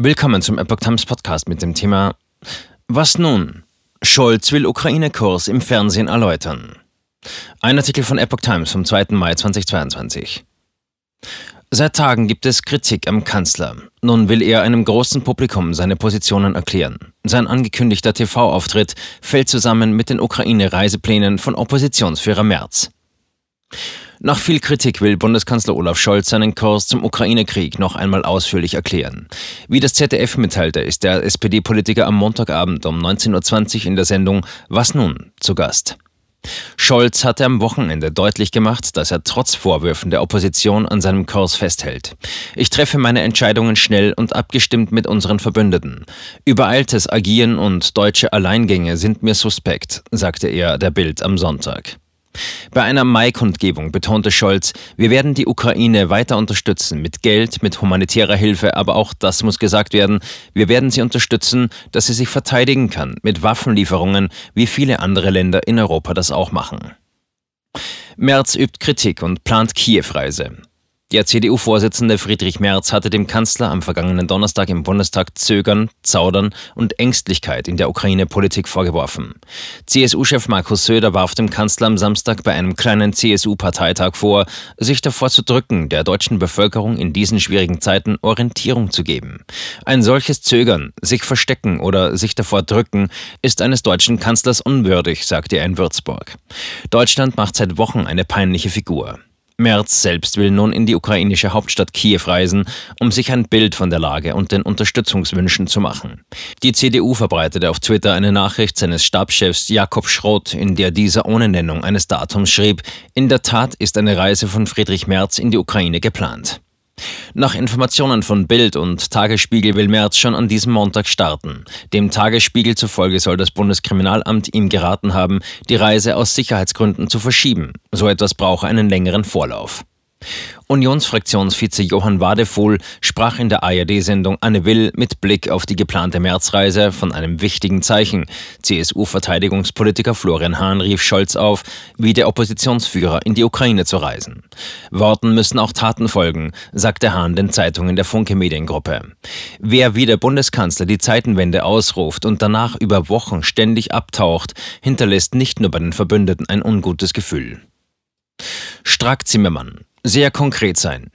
Willkommen zum Epoch Times Podcast mit dem Thema Was nun? Scholz will Ukraine-Kurs im Fernsehen erläutern. Ein Artikel von Epoch Times vom 2. Mai 2022. Seit Tagen gibt es Kritik am Kanzler. Nun will er einem großen Publikum seine Positionen erklären. Sein angekündigter TV-Auftritt fällt zusammen mit den Ukraine-Reiseplänen von Oppositionsführer Merz. Nach viel Kritik will Bundeskanzler Olaf Scholz seinen Kurs zum Ukraine-Krieg noch einmal ausführlich erklären. Wie das ZDF mitteilte, ist der SPD-Politiker am Montagabend um 19.20 Uhr in der Sendung Was nun zu Gast. Scholz hatte am Wochenende deutlich gemacht, dass er trotz Vorwürfen der Opposition an seinem Kurs festhält. Ich treffe meine Entscheidungen schnell und abgestimmt mit unseren Verbündeten. Übereiltes Agieren und deutsche Alleingänge sind mir suspekt, sagte er der Bild am Sonntag. Bei einer Mai-Kundgebung betonte Scholz, wir werden die Ukraine weiter unterstützen, mit Geld, mit humanitärer Hilfe, aber auch das muss gesagt werden, wir werden sie unterstützen, dass sie sich verteidigen kann, mit Waffenlieferungen, wie viele andere Länder in Europa das auch machen. Merz übt Kritik und plant Kiew-Reise. Der CDU-Vorsitzende Friedrich Merz hatte dem Kanzler am vergangenen Donnerstag im Bundestag Zögern, Zaudern und Ängstlichkeit in der Ukraine-Politik vorgeworfen. CSU-Chef Markus Söder warf dem Kanzler am Samstag bei einem kleinen CSU-Parteitag vor, sich davor zu drücken, der deutschen Bevölkerung in diesen schwierigen Zeiten Orientierung zu geben. Ein solches Zögern, sich verstecken oder sich davor drücken, ist eines deutschen Kanzlers unwürdig, sagte er in Würzburg. Deutschland macht seit Wochen eine peinliche Figur. Merz selbst will nun in die ukrainische Hauptstadt Kiew reisen, um sich ein Bild von der Lage und den Unterstützungswünschen zu machen. Die CDU verbreitete auf Twitter eine Nachricht seines Stabschefs Jakob Schroth, in der dieser ohne Nennung eines Datums schrieb, in der Tat ist eine Reise von Friedrich Merz in die Ukraine geplant. Nach Informationen von Bild und Tagesspiegel will Merz schon an diesem Montag starten. Dem Tagesspiegel zufolge soll das Bundeskriminalamt ihm geraten haben, die Reise aus Sicherheitsgründen zu verschieben. So etwas brauche einen längeren Vorlauf. Unionsfraktionsvize Johann Wadefuhl sprach in der ARD-Sendung Anne Will mit Blick auf die geplante Märzreise von einem wichtigen Zeichen. CSU-Verteidigungspolitiker Florian Hahn rief Scholz auf, wie der Oppositionsführer in die Ukraine zu reisen. Worten müssen auch Taten folgen, sagte Hahn den Zeitungen der Funke Mediengruppe. Wer wie der Bundeskanzler die Zeitenwende ausruft und danach über Wochen ständig abtaucht, hinterlässt nicht nur bei den Verbündeten ein ungutes Gefühl. Strack Zimmermann sehr konkret sein.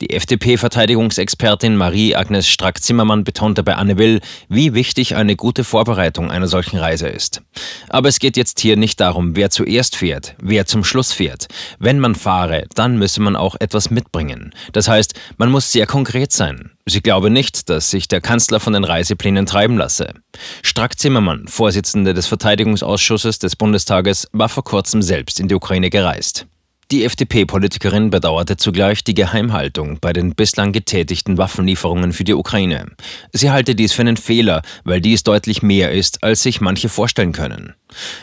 Die FDP-Verteidigungsexpertin Marie-Agnes Strack-Zimmermann betonte bei Anne Will, wie wichtig eine gute Vorbereitung einer solchen Reise ist. Aber es geht jetzt hier nicht darum, wer zuerst fährt, wer zum Schluss fährt. Wenn man fahre, dann müsse man auch etwas mitbringen. Das heißt, man muss sehr konkret sein. Sie glaube nicht, dass sich der Kanzler von den Reiseplänen treiben lasse. Strack-Zimmermann, Vorsitzende des Verteidigungsausschusses des Bundestages, war vor kurzem selbst in die Ukraine gereist. Die FDP-Politikerin bedauerte zugleich die Geheimhaltung bei den bislang getätigten Waffenlieferungen für die Ukraine. Sie halte dies für einen Fehler, weil dies deutlich mehr ist, als sich manche vorstellen können.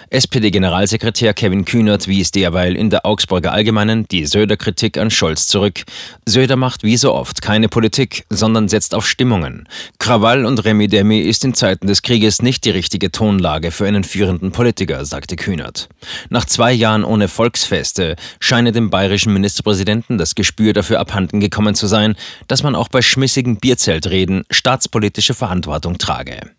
SPD-Generalsekretär Kevin Kühnert wies derweil in der Augsburger Allgemeinen die Söder-Kritik an Scholz zurück. Söder macht wie so oft keine Politik, sondern setzt auf Stimmungen. Krawall und Remi-Demi ist in Zeiten des Krieges nicht die richtige Tonlage für einen führenden Politiker, sagte Kühnert. Nach zwei Jahren ohne Volksfeste scheine dem bayerischen Ministerpräsidenten das Gespür dafür abhanden gekommen zu sein, dass man auch bei schmissigen Bierzeltreden staatspolitische Verantwortung trage.